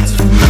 friends with me.